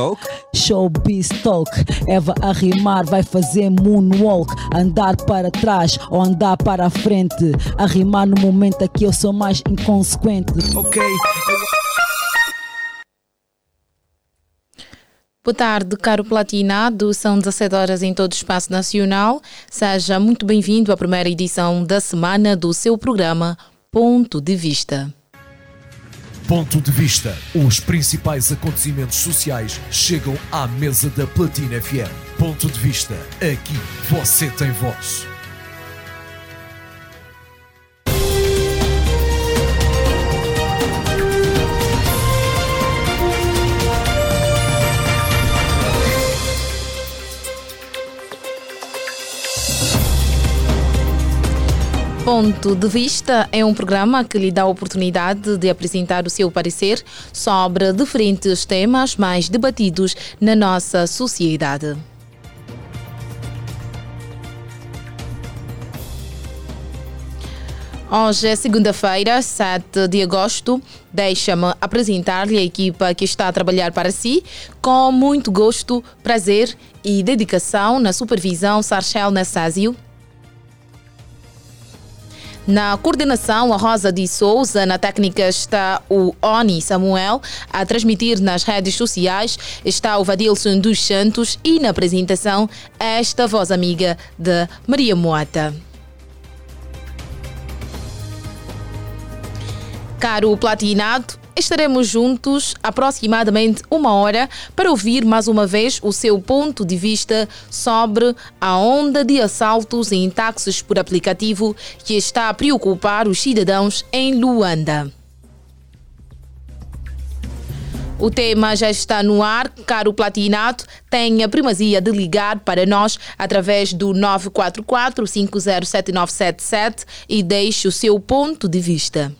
Talk. Showbiz Talk. Eva a rimar vai fazer moonwalk. Andar para trás ou andar para a frente. A rimar no momento aqui eu sou mais inconsequente. Ok. Boa tarde, caro platinado. São 17 horas em todo o espaço nacional. Seja muito bem-vindo à primeira edição da semana do seu programa Ponto de Vista. Ponto de Vista. Os principais acontecimentos sociais chegam à mesa da Platina FM. Ponto de Vista. Aqui você tem voz. Ponto de Vista é um programa que lhe dá a oportunidade de apresentar o seu parecer sobre diferentes temas mais debatidos na nossa sociedade. Hoje é segunda-feira, 7 de agosto. Deixa-me apresentar-lhe a equipa que está a trabalhar para si com muito gosto, prazer e dedicação na supervisão Sarchel Nassásio. Na coordenação, a Rosa de Souza. Na técnica está o Oni Samuel. A transmitir nas redes sociais está o Vadilson dos Santos. E na apresentação, esta voz amiga de Maria Moata. Caro Platinado, estaremos juntos aproximadamente uma hora para ouvir mais uma vez o seu ponto de vista sobre a onda de assaltos em táxis por aplicativo que está a preocupar os cidadãos em Luanda. O tema já está no ar, caro Platinato. Tem a primazia de ligar para nós através do 944-507977 e deixe o seu ponto de vista.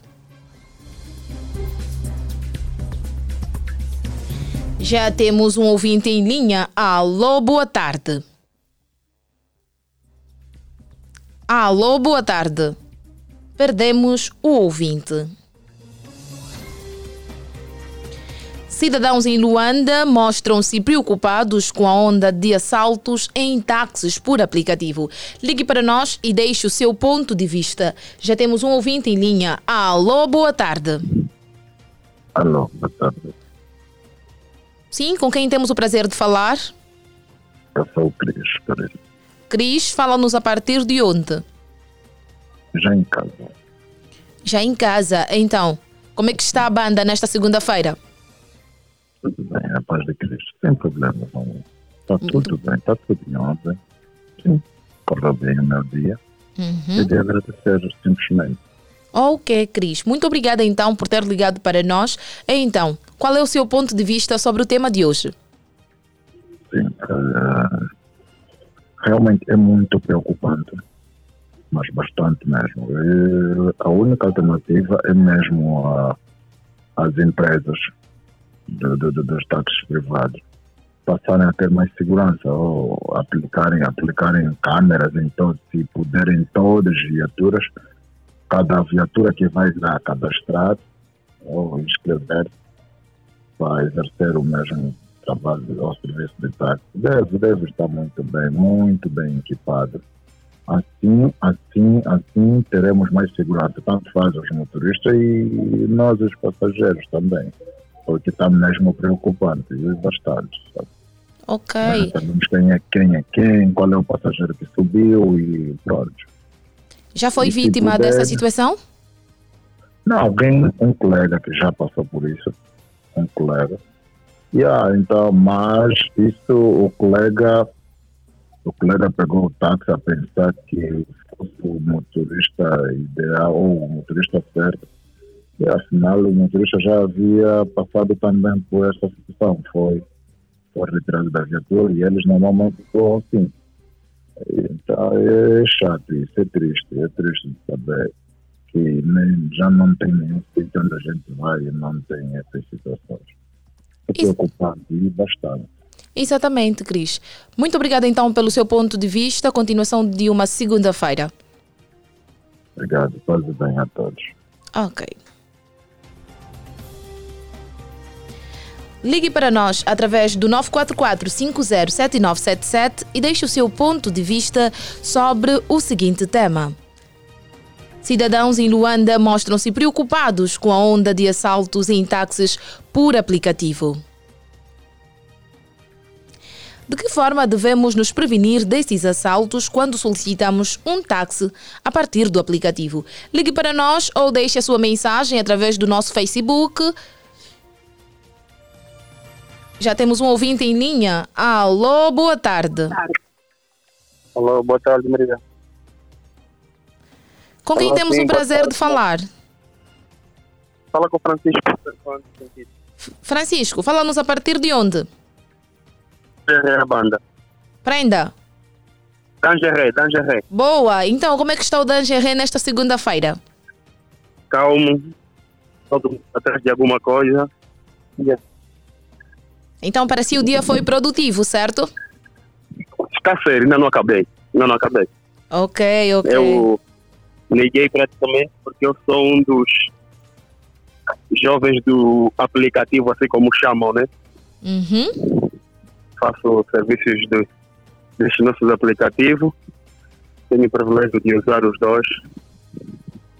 Já temos um ouvinte em linha. Alô, boa tarde. Alô, boa tarde. Perdemos o ouvinte. Cidadãos em Luanda mostram-se preocupados com a onda de assaltos em táxis por aplicativo. Ligue para nós e deixe o seu ponto de vista. Já temos um ouvinte em linha. Alô, boa tarde. Alô, boa tarde. Sim, com quem temos o prazer de falar? Eu sou o Cris Pereira. Cris, fala-nos a partir de onde? Já em casa. Já em casa. Então, como é que está a banda nesta segunda-feira? Tudo bem, a paz de Cristo. Sem problema. Não. Está tudo bem, está tudo em ordem. Sim, correu bem o meu dia. Uhum. E de agradecer simplesmente. Ok, Cris. Muito obrigada então por ter ligado para nós. E então, qual é o seu ponto de vista sobre o tema de hoje? Sim, uh, realmente é muito preocupante, mas bastante mesmo. E a única alternativa é mesmo a, as empresas de, de, de, dos táxis privados passarem a ter mais segurança ou aplicarem, aplicarem câmeras em todos e poderem todas as viaturas, cada viatura que vai lá cadastrar ou inscrever para exercer o mesmo trabalho ao serviço de táxi. Deve, deve estar muito bem, muito bem equipado. Assim, assim, assim teremos mais segurança, tanto faz os motoristas e nós os passageiros também, porque está mesmo preocupante e bastante. Sabe? Ok. Nós sabemos quem é quem é quem, qual é o passageiro que subiu e pronto. Já foi E vítima puder- dessa situação? Não, alguém, um colega que já passou por isso, um colega. Yeah, então, mas isso o colega, o colega pegou o táxi a pensar que fosse o motorista ideal ou o motorista certo. E afinal o motorista já havia passado também por essa situação. Foi, foi retirado da viatura e eles normalmente ficam assim. Então é chato isso, é triste, é triste de saber que nem, já não tem nenhum sítio onde a gente vai e não tem essas situações. É preocupante e bastante. Exatamente, Cris. Muito obrigada então pelo seu ponto de vista. Continuação de uma segunda-feira. Obrigado, paz e bem a todos. Ok. Ligue para nós através do 944 507977 e deixe o seu ponto de vista sobre o seguinte tema. Cidadãos em Luanda mostram-se preocupados com a onda de assaltos em táxis por aplicativo. De que forma devemos nos prevenir destes assaltos quando solicitamos um táxi a partir do aplicativo? Ligue para nós ou deixe a sua mensagem através do nosso Facebook. Já temos um ouvinte em linha. Alô, boa tarde. Alô, boa tarde, Maria. Com quem Alô, temos sim, o prazer tarde. de falar? Fala com o Francisco. Francisco, fala-nos a partir de onde? Dangeré, a banda. Prenda. Dangeré, Dangeré. Boa. Então, como é que está o Dangeré nesta segunda-feira? Calmo. Todo atrás de alguma coisa. Yeah. Então, para si o dia foi produtivo, certo? Está sério, ainda não acabei. Ainda não acabei. Ok, ok. Eu liguei praticamente porque eu sou um dos jovens do aplicativo, assim como chamam, né? Uhum. Faço serviços de, desses nossos aplicativos. Tenho o privilégio de usar os dois.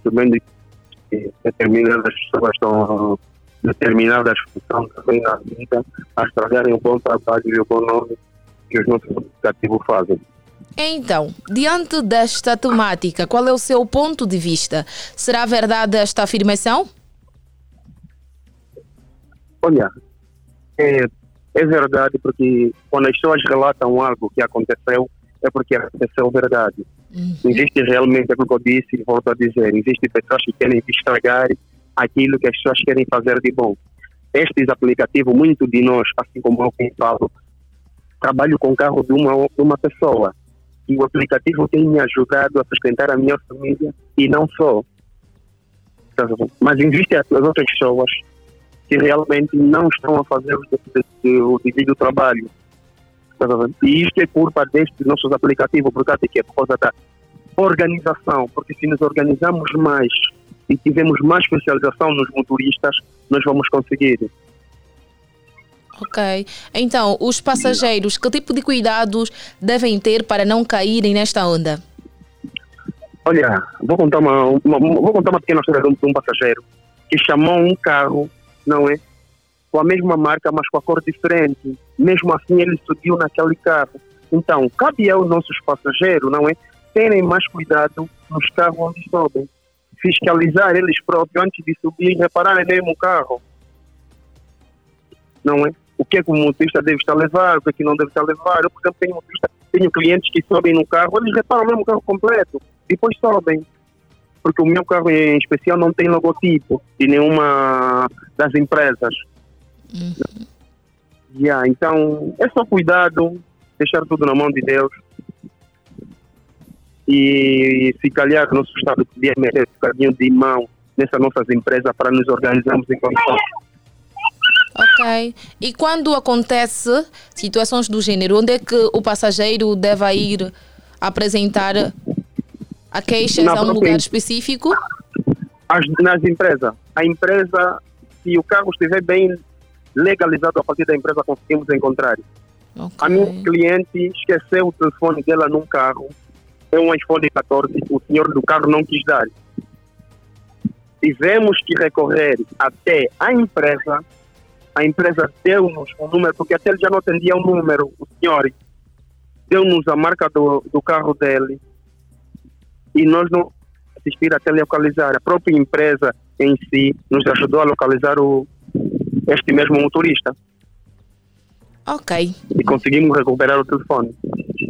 Também que determinadas pessoas estão determinadas funções também na vida a estragarem o bom trabalho e o bom nome que os nossos aplicativos fazem. Então, diante desta temática, qual é o seu ponto de vista? Será verdade esta afirmação? Olha, é, é verdade porque quando as pessoas relatam algo que aconteceu, é porque aconteceu verdade. Existe realmente aquilo que eu disse e volto a dizer, existem pessoas que querem estragar aquilo que as pessoas querem fazer de bom. Estes aplicativos, muito de nós, assim como eu quem falo, trabalho com o carro de uma, uma pessoa. E o aplicativo tem me ajudado a sustentar a minha família e não só. Mas existem as outras pessoas que realmente não estão a fazer o, de- o devido trabalho. E isto é culpa destes nossos aplicativos, por causa de quê? Por causa da organização. Porque se nos organizamos mais e tivermos mais especialização nos motoristas, nós vamos conseguir. Ok. Então, os passageiros, que tipo de cuidados devem ter para não caírem nesta onda? Olha, vou contar uma, uma- vou contar uma pequena história de um, de um passageiro que chamou um carro, não é? Com a mesma marca, mas com a cor diferente. Mesmo assim, ele subiu naquele carro. Então, cabe aos nossos passageiros, não é? Terem mais cuidado nos carros onde sobem. Fiscalizar eles próprios antes de subir e repararem mesmo o carro. Não é? O que é que o motorista deve estar a levar, o que é que não deve estar a levar. Eu, por exemplo, tenho, motorista, tenho clientes que sobem no carro, eles reparam mesmo o carro completo depois sobem. Porque o meu carro em especial não tem logotipo de nenhuma das empresas. Yeah, então, é só cuidado, deixar tudo na mão de Deus. E se calhar o nosso Estado podia meter um bocadinho de mão nessas nossas empresas para nos organizarmos em condições. Ok. E quando acontece situações do gênero, onde é que o passageiro deve ir apresentar a queixas Na a um própria lugar específico? As, nas empresas, a empresa, se o carro estiver bem legalizado a partir da empresa, conseguimos encontrar. A minha cliente esqueceu o telefone dela num carro. É um iPhone 14. O senhor do carro não quis dar. Tivemos que recorrer até a empresa. A empresa deu-nos o número, porque até ele já não atendia o número, o senhor. Deu-nos a marca do, do carro dele. E nós não assistir até localizar. A própria empresa em si nos ajudou a localizar o, este mesmo motorista. Ok, E conseguimos recuperar o telefone.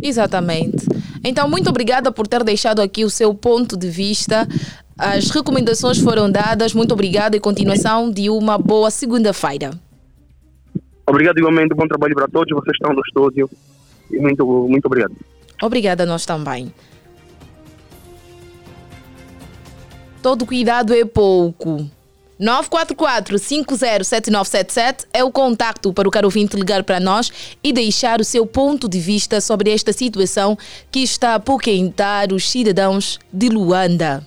Exatamente. Então, muito obrigada por ter deixado aqui o seu ponto de vista. As recomendações foram dadas. Muito obrigada e continuação de uma boa segunda-feira. Obrigado igualmente, bom trabalho para todos. Vocês estão no estúdio. E muito, muito obrigado. Obrigada a nós também. Todo cuidado é pouco. 944-507977 é o contacto para o caro ouvinte ligar para nós e deixar o seu ponto de vista sobre esta situação que está a apoquentar os cidadãos de Luanda.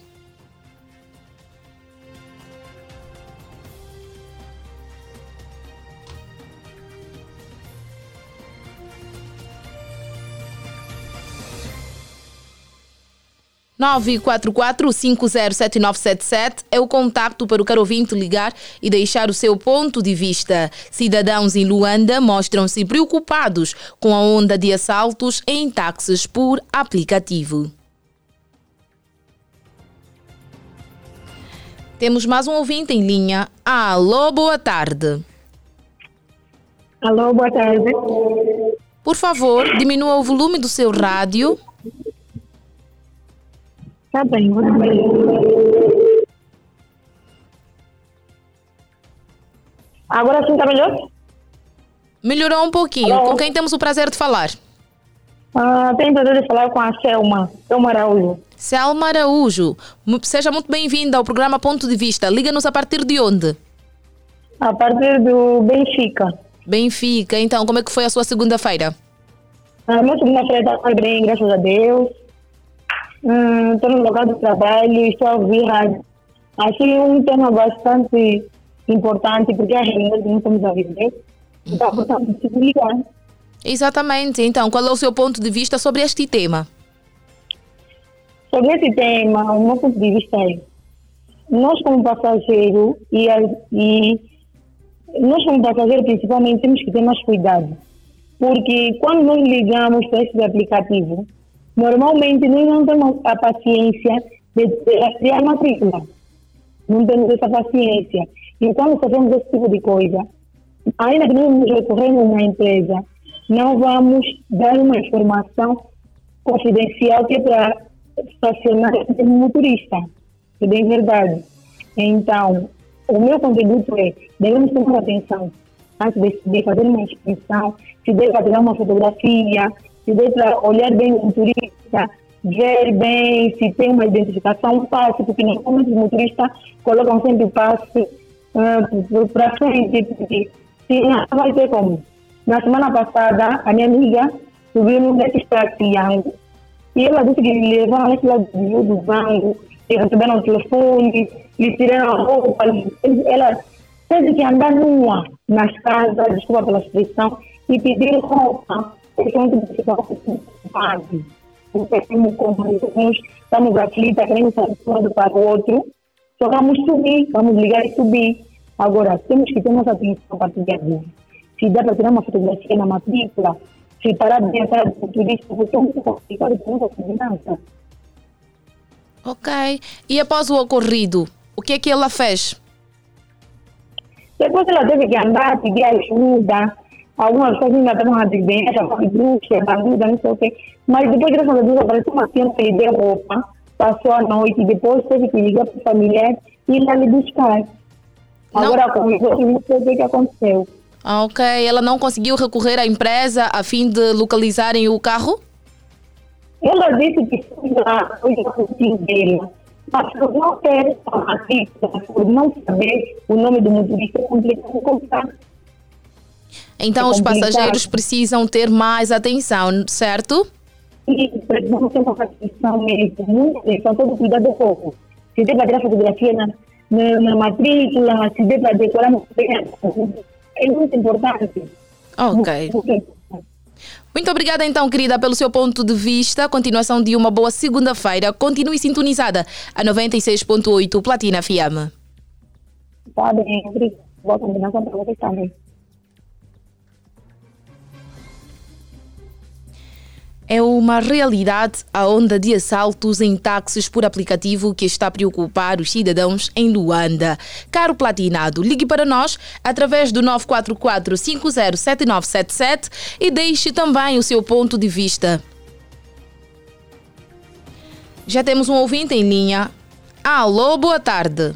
944-507977 é o contacto para o caro ouvinte ligar e deixar o seu ponto de vista. Cidadãos em Luanda mostram-se preocupados com a onda de assaltos em táxis por aplicativo. Temos mais um ouvinte em linha. Alô, boa tarde. Alô, boa tarde. Por favor, diminua o volume do seu rádio. Tá bem, vou Agora sim tá melhor? Melhorou um pouquinho. Alô? Com quem temos o prazer de falar? Ah, tenho o prazer de falar com a Selma, Selma Araújo. Selma Araújo, seja muito bem-vinda ao programa Ponto de Vista. Liga-nos a partir de onde? A partir do Benfica. Benfica, então, como é que foi a sua segunda-feira? A minha segunda-feira está bem, graças a Deus. Estou hum, no local de trabalho e estou a ouvir rádio. Achei um tema bastante importante, porque é a realidade nós estamos a viver. Então, portanto, preciso ligar. Exatamente. Então, qual é o seu ponto de vista sobre este tema? Sobre esse tema, o meu ponto de vista é nós como passageiro e, e nós como passageiro principalmente temos que ter mais cuidado. Porque quando nós ligamos para esse aplicativo, normalmente nós não temos a paciência de, de a matrícula. Não temos essa paciência. E quando fazemos esse tipo de coisa, ainda que nós recorremos a uma empresa, não vamos dar uma informação confidencial que é para estacionar o motorista. É bem verdade. Então, o meu contributo é, devemos tomar atenção antes de, de fazer uma inscrição, se deve tirar uma fotografia, se deve olhar bem o motorista, ver bem se tem uma identificação, um passe, porque normalmente os motoristas colocam sempre o passe uh, para frente, porque se não vai ter como. Na semana passada, a minha amiga subiu no desses Triângulo e ela disse que levaram esse lado do banco, e receberam o telefone, lhe tiraram a roupa. Ela teve que andar nua nas casas, desculpa pela expressão, e pedir roupa, ficar ocupado. Porque como como estamos aflitos, queremos sair de um lado para o outro, só vamos subir, vamos ligar e subir. Agora, temos que ter nossa atenção a partir de agora. Se dá para tirar uma fotografia na matrícula, se parar de entrar o turista, porque é muito complicado com muita segurança. Ok. E após o ocorrido, o que é que ela fez? Depois ela teve que andar, pedir ajuda. Algumas coisas ainda estavam a foi bruxa, bandida, não sei o quê. Mas depois, graças a Deus, apareceu uma lhe deu roupa, passou a noite, depois teve que ligar para o familiar e ir lá lhe buscar. Não. Agora, como eu não sei o que aconteceu. Ah, ok. Ela não conseguiu recorrer à empresa a fim de localizarem o carro? Ela disse que foi lá, foi o dele. Mas por não ter a matrícula, por não saber o nome do motorista, é complicado comprar. Então, é os passageiros precisam ter mais atenção, certo? Sim, precisamos ter uma atenção mesmo, atenção, todo cuidado é pouco. Se para tirar fotografia na, na, na matrícula, se para decorar, é muito importante. Ok. Muito obrigada então, querida, pelo seu ponto de vista. Continuação de uma boa segunda-feira. Continue sintonizada a 96.8 Platina FM. Tá bem, obrigada. Boa combinação para vocês também. É uma realidade a onda de assaltos em táxis por aplicativo que está a preocupar os cidadãos em Luanda. Caro Platinado, ligue para nós através do 944 507977 e deixe também o seu ponto de vista. Já temos um ouvinte em linha. Alô, boa tarde.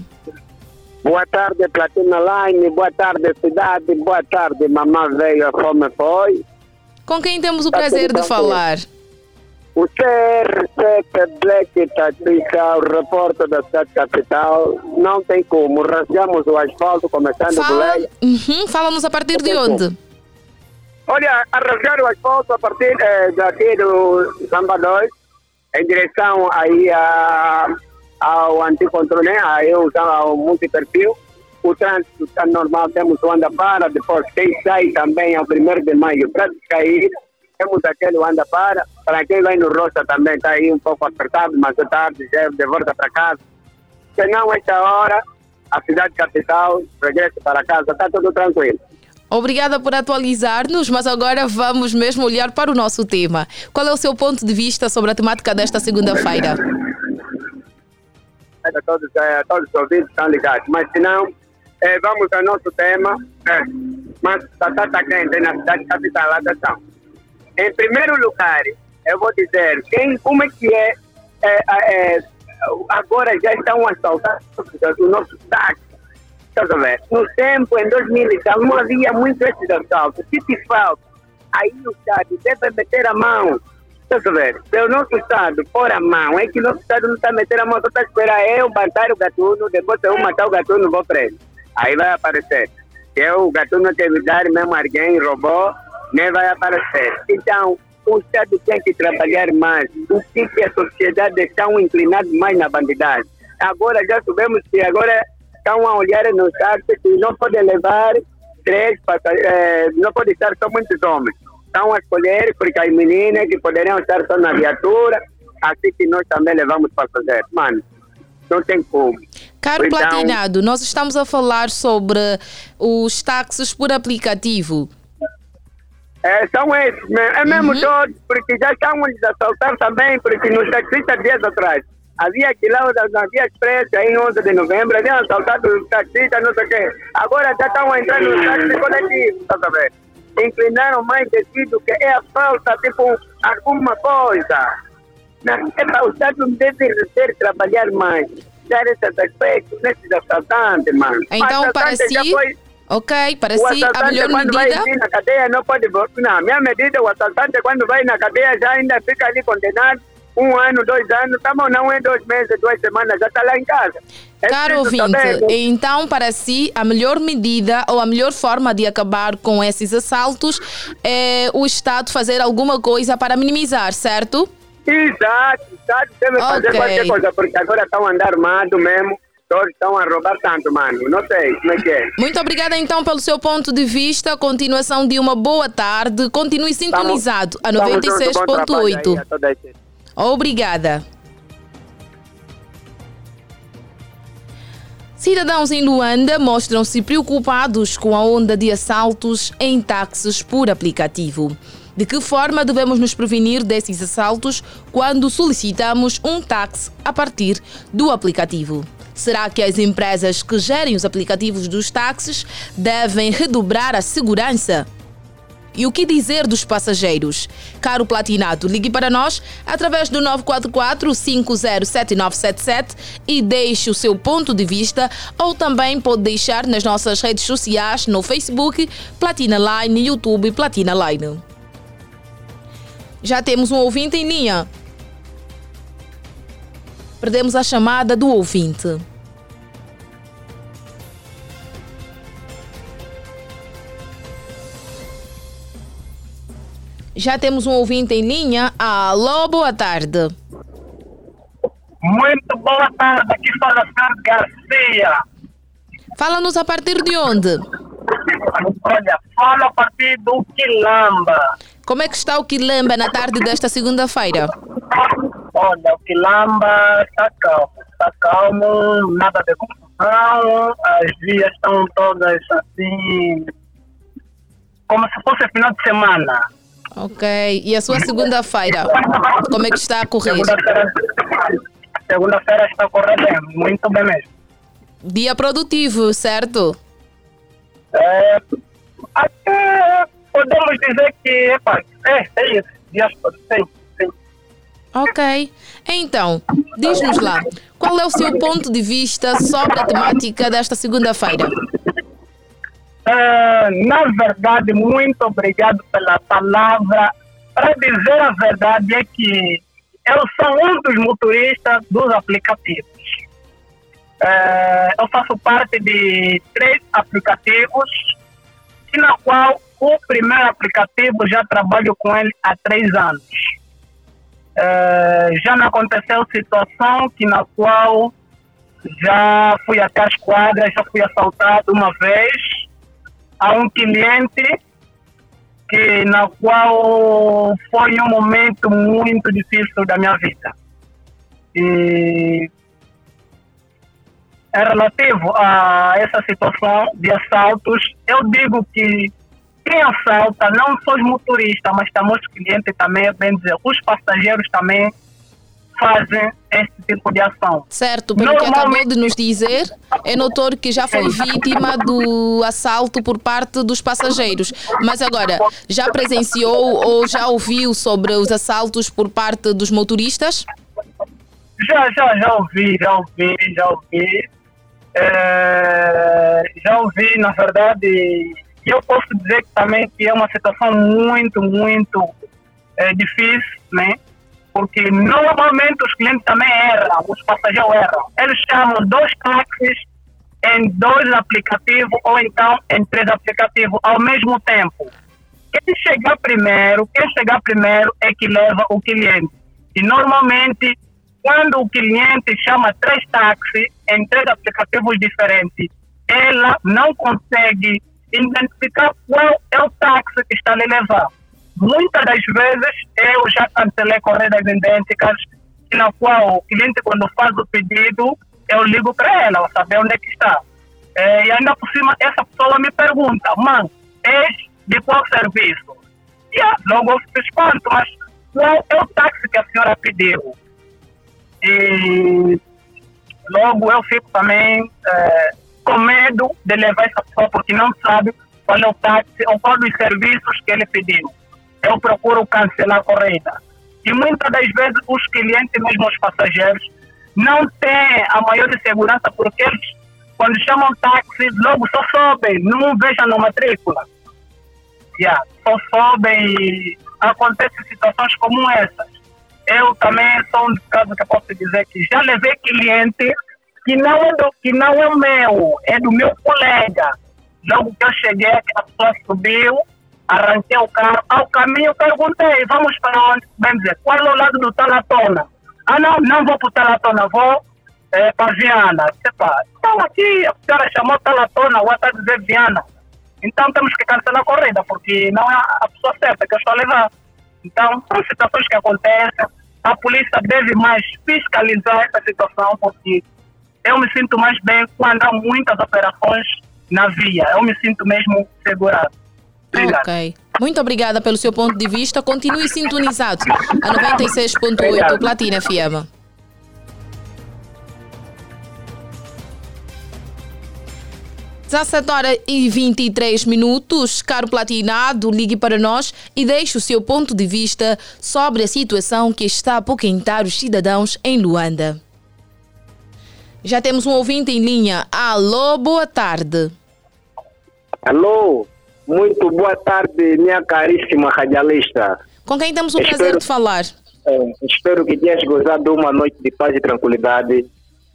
Boa tarde, Platina Line. Boa tarde, cidade. Boa tarde, mamãe veio, a fome foi. Com quem temos o tá prazer de falar? O CR7 Black o repórter da cidade capital, não tem como. Rasgamos o asfalto, começando Fala, do uhum, Fala-nos a partir de onde? Olha, a rasgar o asfalto a partir eh, daqui do Samba 2, em direção aí a, ao anticontrole, aí ao multiperfil. O trânsito está normal, temos o anda para, depois quem sai também ao 1 de maio para cair temos aquele anda para, para quem vai no roça também está aí um pouco apertado, mas à tarde já é de volta para casa. Se não, esta hora, a cidade capital regressa para casa, está tudo tranquilo. Obrigada por atualizar-nos, mas agora vamos mesmo olhar para o nosso tema. Qual é o seu ponto de vista sobre a temática desta segunda-feira? Todos, é, todos os ouvintes estão ligados, mas se não, é, vamos ao nosso tema. É, mas está tá, tá quente na cidade capital, atenção. Em primeiro lugar, eu vou dizer quem, como é que é, é, é agora já estão assaltando o nosso táxi? No tempo, em 2000 não havia muito esses assaltos. Se te falta, aí o Estado deve meter a mão. Estás a ver? Se o nosso Estado pôr a mão, é que o nosso Estado não está metendo a mão, só está a esperar eu matar o gatuno, depois eu matar o gatuno, vou preso. Aí vai aparecer. Se o gatuno teve dar mesmo alguém roubou, nem vai aparecer. Então, o Estado tem que trabalhar mais. O que, que a sociedade está inclinada mais na bandidagem? Agora já sabemos que agora estão a olhar nos táxis que não pode levar três é, não pode estar só muitos homens. Estão a escolher porque as meninas que poderiam estar só na viatura, assim que nós também levamos para fazer. Mano, não tem como. Caro então, Platinado, nós estamos a falar sobre os táxis por aplicativo. É, são esses, é mesmo uhum. todos, porque já estão a assaltar também, porque nos taxistas dias atrás Havia quilômetros na Via Express, aí em 11 de novembro, haviam assaltado os taxistas, não sei o quê. Agora já estão entrando nos táxis coletivos, está? Inclinaram mais devido que é a falta, tipo, alguma coisa. É para o Estado deve ter trabalhar mais, dar esses aspectos nesses assaltantes, mano. Então, para si... Foi, Ok, para si a melhor quando medida... vai na cadeia não pode... Não, minha medida, o assaltante quando vai na cadeia já ainda fica ali condenado um ano, dois anos, tá bom, não é dois meses, duas semanas, já está lá em casa. É Caro ouvinte, então para si a melhor medida ou a melhor forma de acabar com esses assaltos é o Estado fazer alguma coisa para minimizar, certo? Exato, o Estado deve okay. fazer qualquer coisa, porque agora estão andando armados mesmo, todos estão a roubar tanto, mano. Não sei como é que é. Muito obrigada então pelo seu ponto de vista. Continuação de uma boa tarde. Continue sintonizado a 96.8. Obrigada. Cidadãos em Luanda mostram-se preocupados com a onda de assaltos em táxis por aplicativo. De que forma devemos nos prevenir desses assaltos quando solicitamos um táxi a partir do aplicativo? Será que as empresas que gerem os aplicativos dos táxis devem redobrar a segurança? E o que dizer dos passageiros? Caro Platinado, ligue para nós através do 944-507977 e deixe o seu ponto de vista ou também pode deixar nas nossas redes sociais no Facebook Platina Line, YouTube Platina Line. Já temos um ouvinte em linha. Perdemos a chamada do ouvinte. Já temos um ouvinte em linha. Alô, boa tarde. Muito boa tarde, aqui fala Sérgio Garcia. Fala-nos a partir de onde? Olha, fala a partir do Quilamba. Como é que está o Quilamba na tarde desta segunda-feira? Olha, o Quilamba está calmo, está calmo, nada de confusão, as vias estão todas assim, como se fosse final de semana. Ok. E a sua segunda-feira? Como é que está a correr? Segunda-feira segunda está a correr bem, muito bem mesmo. Dia produtivo, certo? É, até podemos dizer que epa, é, é isso. Dias sim, sim. Ok. Então, diz-nos lá, qual é o seu ponto de vista sobre a temática desta segunda-feira? Uh, na verdade, muito obrigado pela palavra. Para dizer a verdade é que eu sou um dos motoristas dos aplicativos. Uh, eu faço parte de três aplicativos, e na qual o primeiro aplicativo já trabalho com ele há três anos. Uh, já me aconteceu situação que na qual já fui até as quadras, já fui assaltado uma vez a um cliente que na qual foi um momento muito difícil da minha vida. E relativo a essa situação de assaltos, eu digo que quem assalta não só os motoristas, mas também os clientes também, bem dizer, os passageiros também fazem esse tipo de ação. Certo, pelo que acabou de nos dizer, é notório que já foi vítima do assalto por parte dos passageiros. Mas agora, já presenciou ou já ouviu sobre os assaltos por parte dos motoristas? Já, já, já ouvi, já ouvi, já ouvi. É, já ouvi, na verdade, eu posso dizer também que é uma situação muito, muito é, difícil, né? Porque normalmente os clientes também erram, os passageiros erram. Eles chamam dois táxis em dois aplicativos ou então em três aplicativos ao mesmo tempo. Quem chegar primeiro, quem chegar primeiro é que leva o cliente. E normalmente, quando o cliente chama três táxis em três aplicativos diferentes, ela não consegue identificar qual é o táxi que está a levar. Muitas das vezes eu já cancelei corridas idênticas, na qual o cliente, quando faz o pedido, eu ligo para ela, para saber onde é que está. É, e ainda por cima, essa pessoa me pergunta, mãe, és de qual serviço? E yeah, logo eu mas qual é o táxi que a senhora pediu? E logo eu fico também é, com medo de levar essa pessoa, porque não sabe qual é o táxi ou qual dos serviços que ele pediu eu procuro cancelar a corrida. E muitas das vezes os clientes, mesmo os passageiros, não têm a maior segurança porque eles, quando chamam táxi, logo só sobem, não vejam na matrícula. Yeah, só sobem e acontecem situações como essas. Eu também sou um caso que posso dizer que já levei cliente que não é, do, que não é meu, é do meu colega. Logo que eu cheguei, a pessoa subiu, arranquei o carro. Ao caminho perguntei, vamos para onde? Bem dizer, qual é o lado do Talatona? Ah, não, não vou para o Talatona, vou é, para Viana. Epa, então aqui a senhora chamou Talatona, o está dizer Viana. Então temos que cancelar a corrida, porque não é a pessoa certa que eu estou a levar. Então, são situações que acontecem. A polícia deve mais fiscalizar essa situação, porque eu me sinto mais bem quando há muitas operações na via. Eu me sinto mesmo segurado. Obrigado. Ok. Muito obrigada pelo seu ponto de vista. Continue sintonizado. A 96.8 Platina Fiamma. 17 horas e 23 minutos, caro platinado, ligue para nós e deixe o seu ponto de vista sobre a situação que está a apoquentar os cidadãos em Luanda. Já temos um ouvinte em linha. Alô, boa tarde. Alô, muito boa tarde, minha caríssima radialista. Com quem temos o espero, prazer de falar? É, espero que tenhas gozado uma noite de paz e tranquilidade.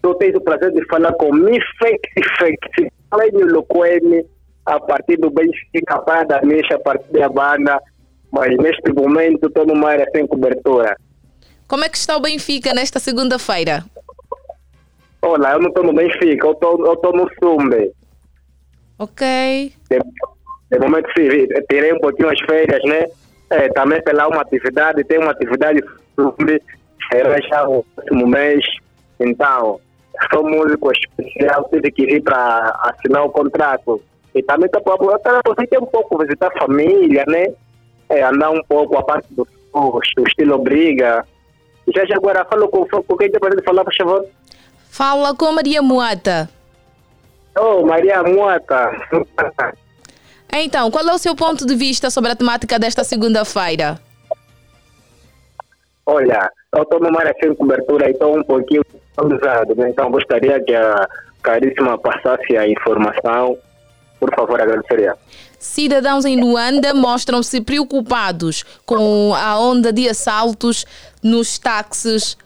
Tu tens o prazer de falar com Mifexifexi. Plênio Loquene, a partir do Benfica, Praia da Mexa, a partir da banda, mas neste momento estou numa área sem cobertura. Como é que está o Benfica nesta segunda-feira? Olha, eu não estou no Benfica, eu estou no Sumbe. Ok. De, de momento sim, tirei um pouquinho as férias, né? É, também pela uma atividade, tem uma atividade será já o próximo mês. Então, sou músico especial, tive que ir para assinar o contrato. E também estou para um pouco visitar a família, né? É, andar um pouco a parte do, do estilo briga. Já, já agora falo com, com quem tem prazer de falar, por favor? Fala com Maria Moata. Oh, Maria Moata. Então, qual é o seu ponto de vista sobre a temática desta segunda-feira? Olha, eu estou numa área sem cobertura e estou um pouquinho usado, né? então gostaria que a caríssima passasse a informação. Por favor, agradeceria. Cidadãos em Luanda mostram-se preocupados com a onda de assaltos nos táxis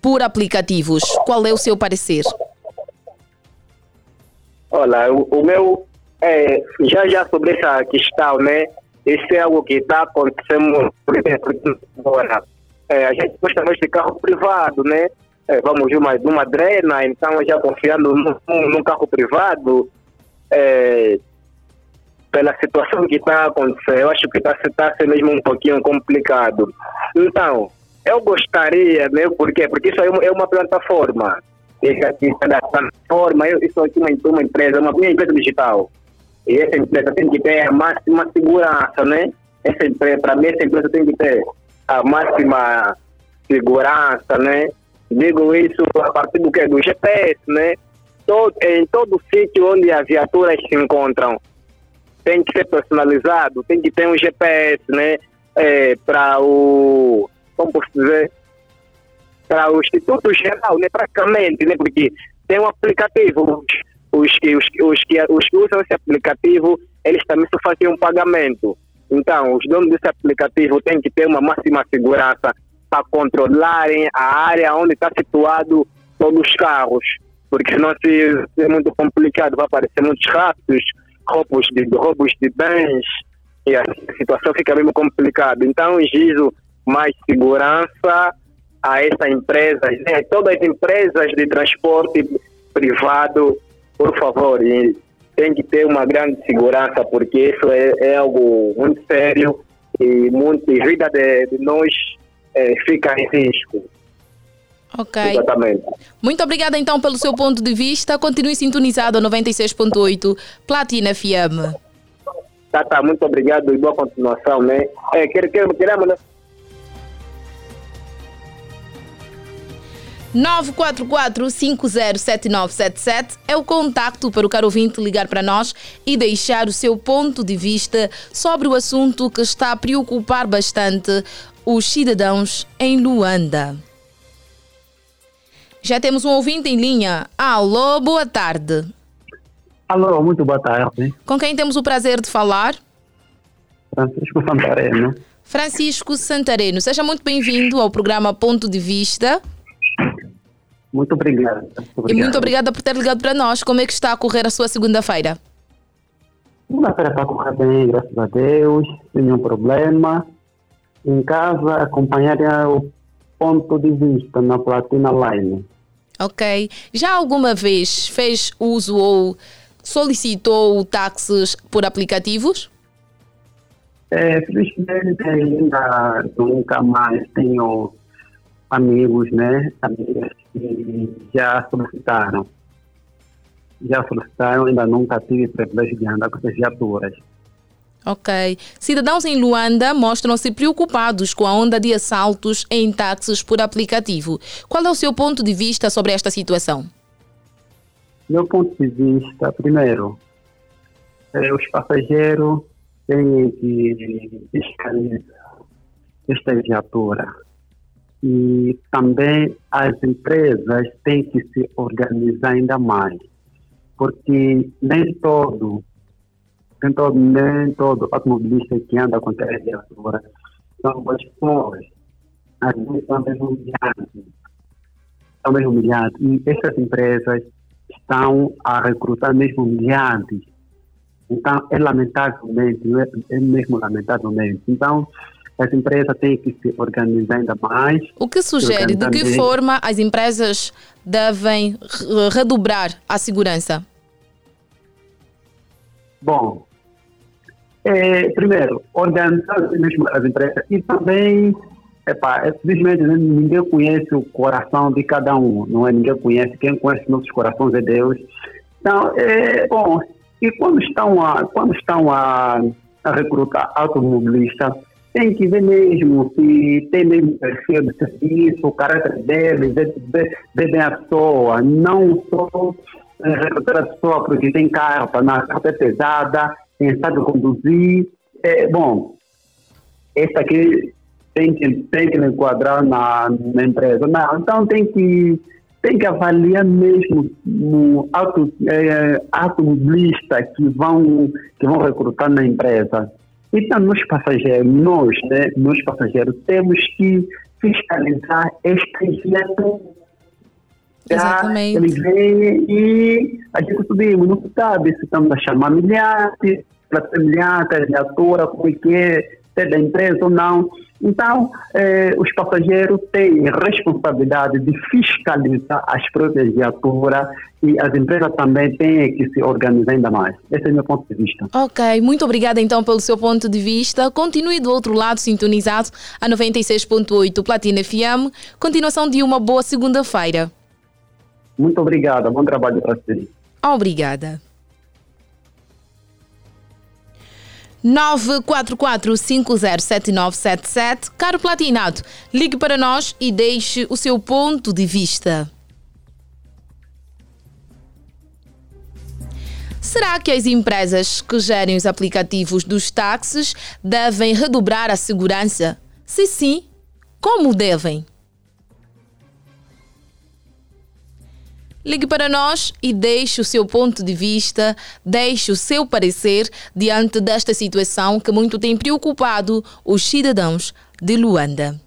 por aplicativos. Qual é o seu parecer? Olha, o, o meu é, já já sobre essa questão, né? Isso é algo que está acontecendo, por exemplo, agora. É, a gente gosta mais de carro privado, né? É, vamos ver mais uma drena, então já confiando num, num carro privado. É, pela situação que está a acontecer, eu acho que está tá sendo mesmo um pouquinho complicado. Então, eu gostaria, né, por quê? Porque isso é uma, é uma plataforma. Da plataforma, eu, isso aqui é uma, uma empresa, uma minha empresa digital. E essa empresa tem que ter a máxima segurança, né? Essa empresa, para mim, essa empresa tem que ter a máxima segurança, né? Digo isso a partir do que? Do GPS, né? Todo, em todo sítio onde as viaturas se encontram, tem que ser personalizado, tem que ter um GPS, né? É, para o, como posso dizer, para o Instituto Geral, né? Praticamente, né? Porque tem um aplicativo, os, os, os, os, que, os que usam esse aplicativo, eles também só fazem um pagamento. Então, os donos desse aplicativo têm que ter uma máxima segurança para controlarem a área onde está situado todos os carros, porque senão se é muito complicado, vai aparecer muitos raptos, roubos de, roubos de bens, e a situação fica bem complicada. Então, exijo mais segurança a essa empresa, né? todas as empresas de transporte privado, por favor, tem que ter uma grande segurança, porque isso é, é algo muito sério e muito, a vida de, de nós é, fica em risco. Ok. Exatamente. Muito obrigada então pelo seu ponto de vista. Continue sintonizado a 96.8 Platina FM. Tá, tá, muito obrigado e boa continuação, né? É, quer, quer, queremos, né? 944-507977 é o contacto para o caro ouvinte ligar para nós e deixar o seu ponto de vista sobre o assunto que está a preocupar bastante os cidadãos em Luanda. Já temos um ouvinte em linha. Alô, boa tarde. Alô, muito boa tarde. Com quem temos o prazer de falar? Francisco Santareno. Francisco Santareno, seja muito bem-vindo ao programa Ponto de Vista. Muito obrigado. E muito obrigada por ter ligado para nós. Como é que está a correr a sua segunda-feira? Segunda-feira está a correr bem, graças a Deus. Nenhum problema em casa acompanharem o ponto de vista na Platina Line. Ok. Já alguma vez fez uso ou solicitou táxis por aplicativos? É, felizmente ainda nunca mais tenho amigos, né, amigas que já solicitaram. Já solicitaram, ainda nunca tive privilégio de andar com essas viaturas. Ok. Cidadãos em Luanda mostram-se preocupados com a onda de assaltos em táxis por aplicativo. Qual é o seu ponto de vista sobre esta situação? Meu ponto de vista, primeiro, é, os passageiros têm que fiscalizar esta viatura. E também as empresas têm que se organizar ainda mais, porque nem todo nem todo, nem todo automobilista que anda com televiadora são boas pessoas. Às vezes são mesmo humilhantes. São mesmo humilhantes. E essas empresas estão a recrutar mesmo humilhantes. Então, é lamentavelmente, é, é mesmo lamentavelmente. Então, as empresas têm que se organizar ainda mais. O que sugere? De que forma as empresas devem redobrar a segurança? Bom, é, primeiro, organizar mesmo as empresas e também, epá, é, simplesmente né, ninguém conhece o coração de cada um, não é? Ninguém conhece, quem conhece nossos corações é Deus. Então, é, bom, e quando estão a, quando estão a, a recrutar automobilistas, tem que ver mesmo se tem mesmo perfil de serviço, o caráter deles, ver, ver bem a pessoa, não só é, recrutar a pessoa porque tem carro, na carta é pesada, quem sabe conduzir. É, bom, esse aqui tem que, tem que enquadrar na, na empresa. Não, então tem que, tem que avaliar mesmo no auto, é, automobilista que vão, que vão recrutar na empresa. Então, nós passageiros, nós, né, nós passageiros, temos que fiscalizar estas viaturas. Exatamente. Ele vem e a gente subimos, não sabe se estamos a chamar milhares, para semelhança, viatura, como é que é, se é da empresa ou não. Então, eh, os passageiros têm responsabilidade de fiscalizar as próprias viaturas e as empresas também têm que se organizar ainda mais. Esse é o meu ponto de vista. Ok, muito obrigada então pelo seu ponto de vista. Continue do outro lado sintonizado a 96.8 Platina FM. Continuação de uma boa segunda-feira. Muito obrigada, bom trabalho para você. Obrigada. 944507977. Caro Platinado, ligue para nós e deixe o seu ponto de vista. Será que as empresas que gerem os aplicativos dos táxis devem redobrar a segurança? Se sim, como devem? Ligue para nós e deixe o seu ponto de vista, deixe o seu parecer diante desta situação que muito tem preocupado os cidadãos de Luanda.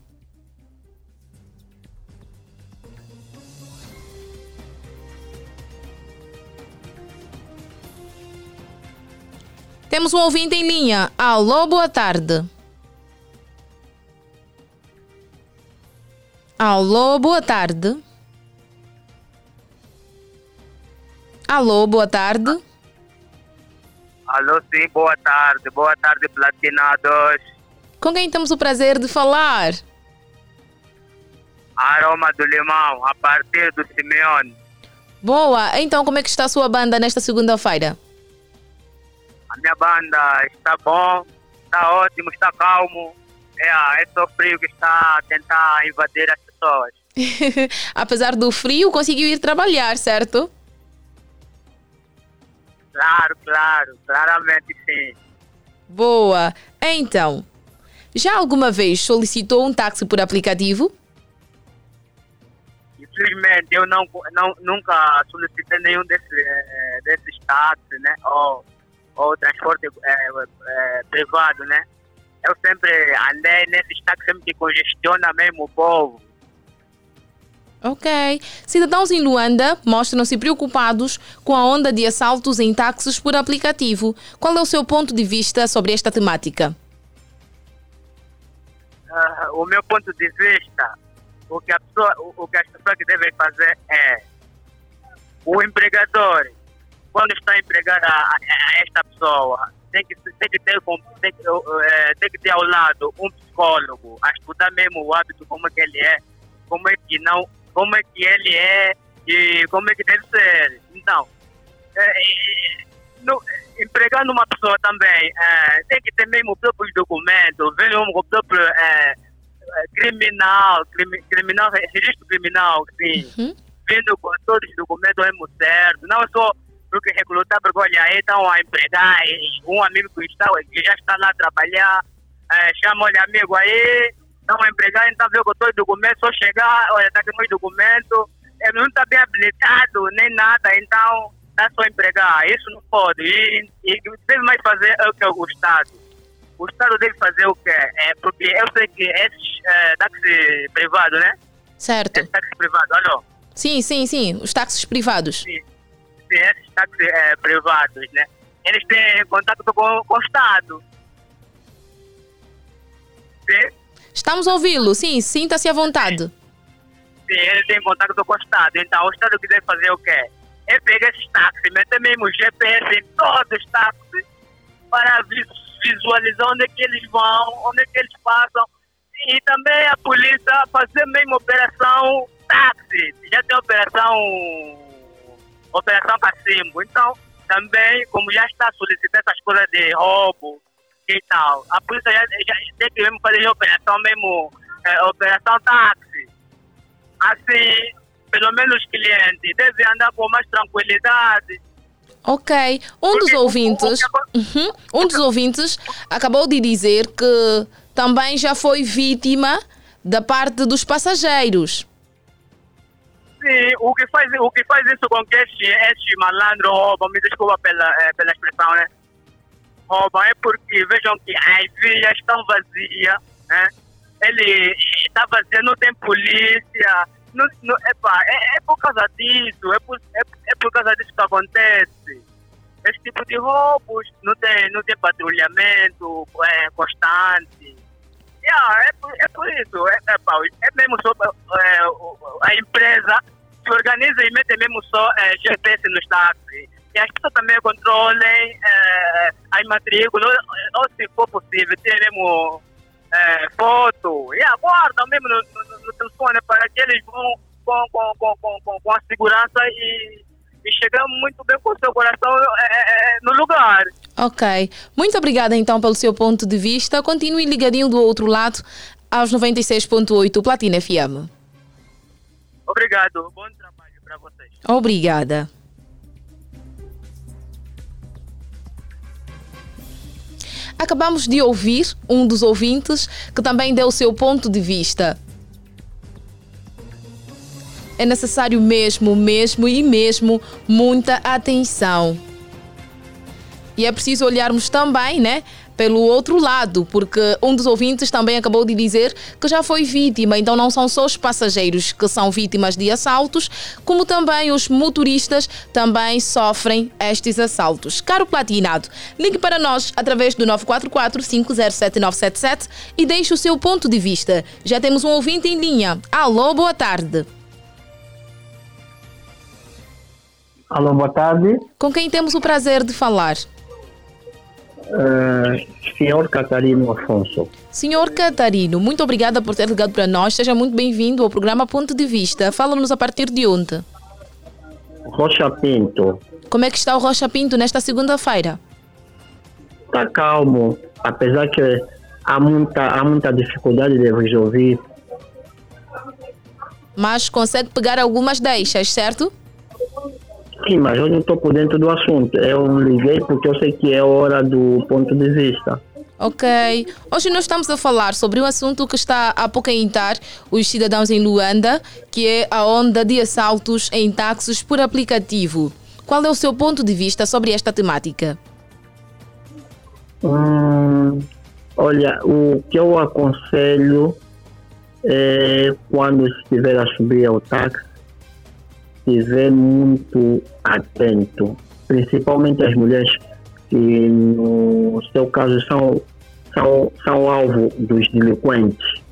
Temos um ouvinte em linha. Alô, boa tarde. Alô, boa tarde. Alô, boa tarde. Alô, sim, boa tarde. Boa tarde, platinados. Com quem temos o prazer de falar? Aroma do Limão, a partir do Simeone. Boa, então como é que está a sua banda nesta segunda-feira? A minha banda está bom, está ótimo, está calmo. É, é só frio que está a tentar invadir as pessoas. Apesar do frio, conseguiu ir trabalhar, certo? Claro, claro, claramente sim. Boa. Então, já alguma vez solicitou um táxi por aplicativo? Infelizmente, eu não, não, nunca solicitei nenhum desses, eh, desses táxis, né? Ou, ou transporte é, é, privado, né? Eu sempre andei nesses táxis que congestiona mesmo o povo. Ok. Cidadãos em Luanda mostram-se preocupados com a onda de assaltos em táxis por aplicativo. Qual é o seu ponto de vista sobre esta temática? Uh, o meu ponto de vista, o que, pessoa, o, que as pessoas devem fazer é o empregador, quando está a empregar a, a esta pessoa, tem que, tem, que ter, tem, que, é, tem que ter ao lado um psicólogo, a estudar mesmo o hábito, como é que ele é, como é que não como é que ele é e como é que deve ser. Então, é, no, empregando uma pessoa também, é, tem que ter mesmo o próprio documento, ver o próprio é, é, criminal, crime, criminal, registro criminal, sim, uhum. vindo com todos os documentos mesmo certo, não é só porque recrutar, porque olha, aí estão a empregar, um amigo que, está, que já está lá a trabalhar, é, chama, olha, amigo, aí estão a empregar, então vê que eu estou documento, só chegar, olha, está aqui meu documento, ele não está bem habilitado, nem nada, então está só empregar. Isso não pode. E, e deve mais fazer o que o Estado. O Estado deve fazer o quê? É, porque eu sei que esses é, táxis privados, né? Certo. Esses táxis privados, alô? Sim, sim, sim, os táxis privados. Sim, sim esses táxis é, privados, né? Eles têm contato com, com o Estado. Sim? Estamos a ouvi-lo, sim, sinta-se à vontade. Sim, ele tem contato com o Estado. Então, o Estado quiser fazer o quê? É pegar esses táxis, meter mesmo GPS em todos os táxis para visualizar onde é que eles vão, onde é que eles passam. E também a polícia fazer mesmo operação táxi. Já tem operação operação cacimbo. Então, também, como já está solicitando essas coisas de roubo, e tal. A polícia já, já tem que mesmo fazer operação mesmo, é, operação táxi. Assim, pelo menos os clientes devem andar com mais tranquilidade. Ok. Um dos ouvintes, uhum, um dos ouvintes acabou de dizer que também já foi vítima da parte dos passageiros. Sim, o que faz, o que faz isso com que este, este malandro rouba, me desculpa pela, é, pela expressão, né? Roubam é porque vejam que as vias estão vazias, né? Ele está vazio, não tem polícia. Não, não, epa, é, é por causa disso, é por, é, é por causa disso que acontece. Esse tipo de roubos não tem, não tem patrulhamento é, constante. Yeah, é, é por isso, é, é, é mesmo só é, a empresa se organiza e mete mesmo só é, GPS nos táxis. E pessoas também controlem é, as matrículas, ou, ou se for possível, tem mesmo é, foto e aguardam mesmo no, no, no, telefone para que eles vão com, com, com, com, com a segurança e, e muito bem com o seu coração é, é, é no lugar. Ok. Muito obrigada então pelo seu ponto de vista. Continue ligadinho do outro lado aos 96.8 Platina FM. Obrigado. Bom trabalho para vocês. Obrigada. Acabamos de ouvir um dos ouvintes que também deu o seu ponto de vista. É necessário mesmo, mesmo e mesmo muita atenção. E é preciso olharmos também, né? Pelo outro lado, porque um dos ouvintes também acabou de dizer que já foi vítima, então não são só os passageiros que são vítimas de assaltos, como também os motoristas também sofrem estes assaltos. Caro Platinado, ligue para nós através do 944 507 977 e deixe o seu ponto de vista. Já temos um ouvinte em linha. Alô, boa tarde. Alô, boa tarde. Com quem temos o prazer de falar? Uh, senhor Catarino Afonso. Senhor Catarino, muito obrigada por ter ligado para nós. Seja muito bem-vindo ao programa Ponto de Vista. Fala-nos a partir de onde? Rocha Pinto. Como é que está o Rocha Pinto nesta segunda-feira? Está calmo, apesar que há muita, há muita dificuldade de resolver. Mas consegue pegar algumas deixas, certo? Sim, mas eu não estou por dentro do assunto. Eu liguei porque eu sei que é hora do ponto de vista. Ok. Hoje nós estamos a falar sobre um assunto que está a apoquentar os cidadãos em Luanda, que é a onda de assaltos em táxis por aplicativo. Qual é o seu ponto de vista sobre esta temática? Hum, olha, o que eu aconselho é quando estiver a subir ao táxi, estiver muito atento, principalmente as mulheres que no seu caso são, são, são alvo dos delinquentes.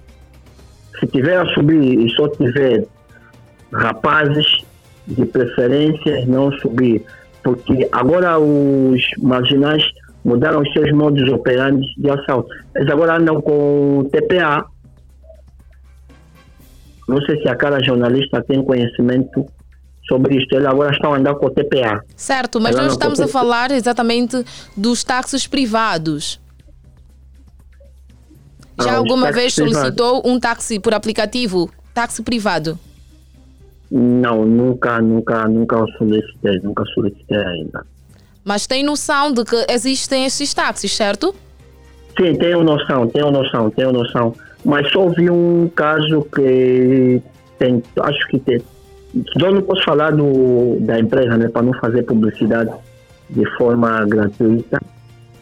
Se tiver a subir e só tiver rapazes, de preferência não subir, porque agora os marginais mudaram os seus modos operantes de assalto. Eles agora andam com TPA. Não sei se a cara jornalista tem conhecimento sobre isto. Eles agora estão andando com o TPA. Certo, mas nós estamos a falar exatamente dos táxis privados. Já ah, alguma vez solicitou privado. um táxi por aplicativo? Táxi privado? Não, nunca, nunca, nunca solicitei, nunca solicitei ainda. Mas tem noção de que existem esses táxis, certo? Sim, tenho noção, tenho noção, tenho noção. Mas só vi um caso que tem, acho que tem, eu não posso falar do, da empresa, né, para não fazer publicidade de forma gratuita.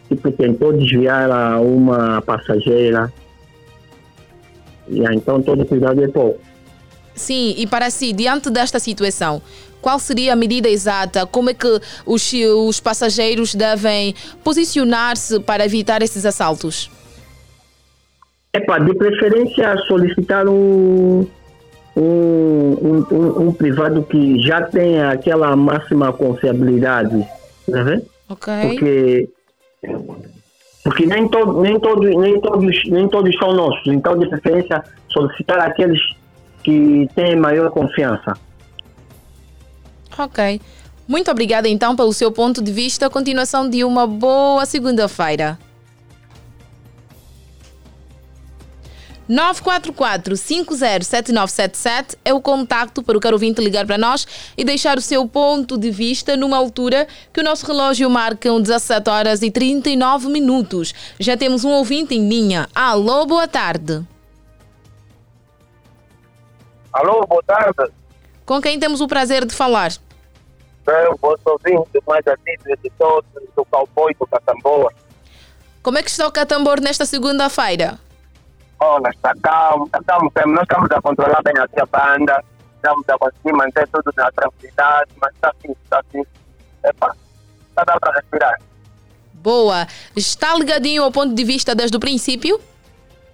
Tipo, tentou desviar a uma passageira. E então todo cuidado é pouco. Sim, e para si, diante desta situação, qual seria a medida exata? Como é que os, os passageiros devem posicionar-se para evitar esses assaltos? Epa, de preferência solicitar um um, um, um, privado que já tem aquela máxima confiabilidade, né? Ok. Porque, porque nem, todo, nem, todos, nem, todos, nem todos são nossos, então de preferência solicitar aqueles que têm maior confiança. Ok. Muito obrigada então pelo seu ponto de vista. Continuação de uma boa segunda-feira. 944-507977 é o contacto para o caro ouvinte ligar para nós e deixar o seu ponto de vista numa altura que o nosso relógio marca 17 horas e 39 minutos. Já temos um ouvinte em linha. Alô, boa tarde. Alô, boa tarde. Com quem temos o prazer de falar? Eu vou ouvinte mais antigo de todos, do cowboy do Catamboa. Como é que está o Catambor nesta segunda-feira? Olha, está calmo, está calmo. Nós estamos a controlar bem aqui a banda, estamos a conseguir manter tudo na tranquilidade, mas está assim, está assim. Epa, está dando para respirar. Boa. Está ligadinho ao ponto de vista desde o princípio?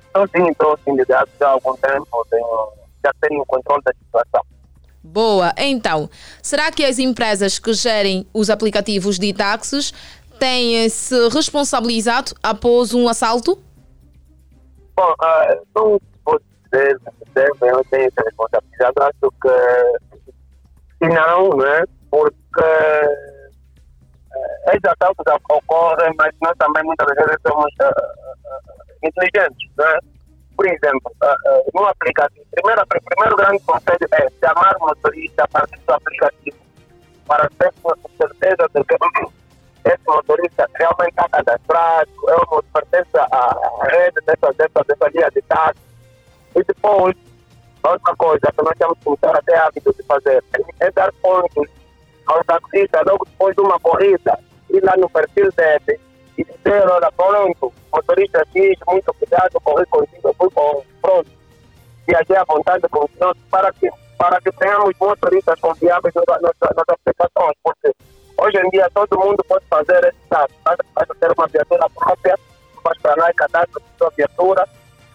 Então, sim, estou sim ligado já há algum tempo, tenho, já tenho controle da situação. Boa. Então, será que as empresas que gerem os aplicativos de táxis têm se responsabilizado após um assalto? Bom, uh, não vou dizer, devem eu tenho se responsabilizado, acho que, que não, né? Porque uh, esses assaltos ocorrem, mas nós também muitas vezes somos uh, inteligentes, né? por exemplo, uh, no aplicativo, primeiro, primeiro grande conselho é chamar o motorista a partir do aplicativo para ter certeza de que esse motorista realmente está cadastrado, é um pertence à rede dessa, dessa, dessa linha de táxi. E depois, outra coisa que nós temos que começar a ter hábito de fazer é dar pontos ao taxista logo depois de uma corrida, ir lá no perfil dele e dizer, olha, pronto, motorista X, muito cuidado, corri contigo, fui com, pronto, viajei à vontade com para que, para que tenhamos motoristas confiáveis nas nossas aplicações, porque hoje em dia todo mundo pode fazer esse caso, basta ter uma viatura própria, basta lá e cadastro sua viatura,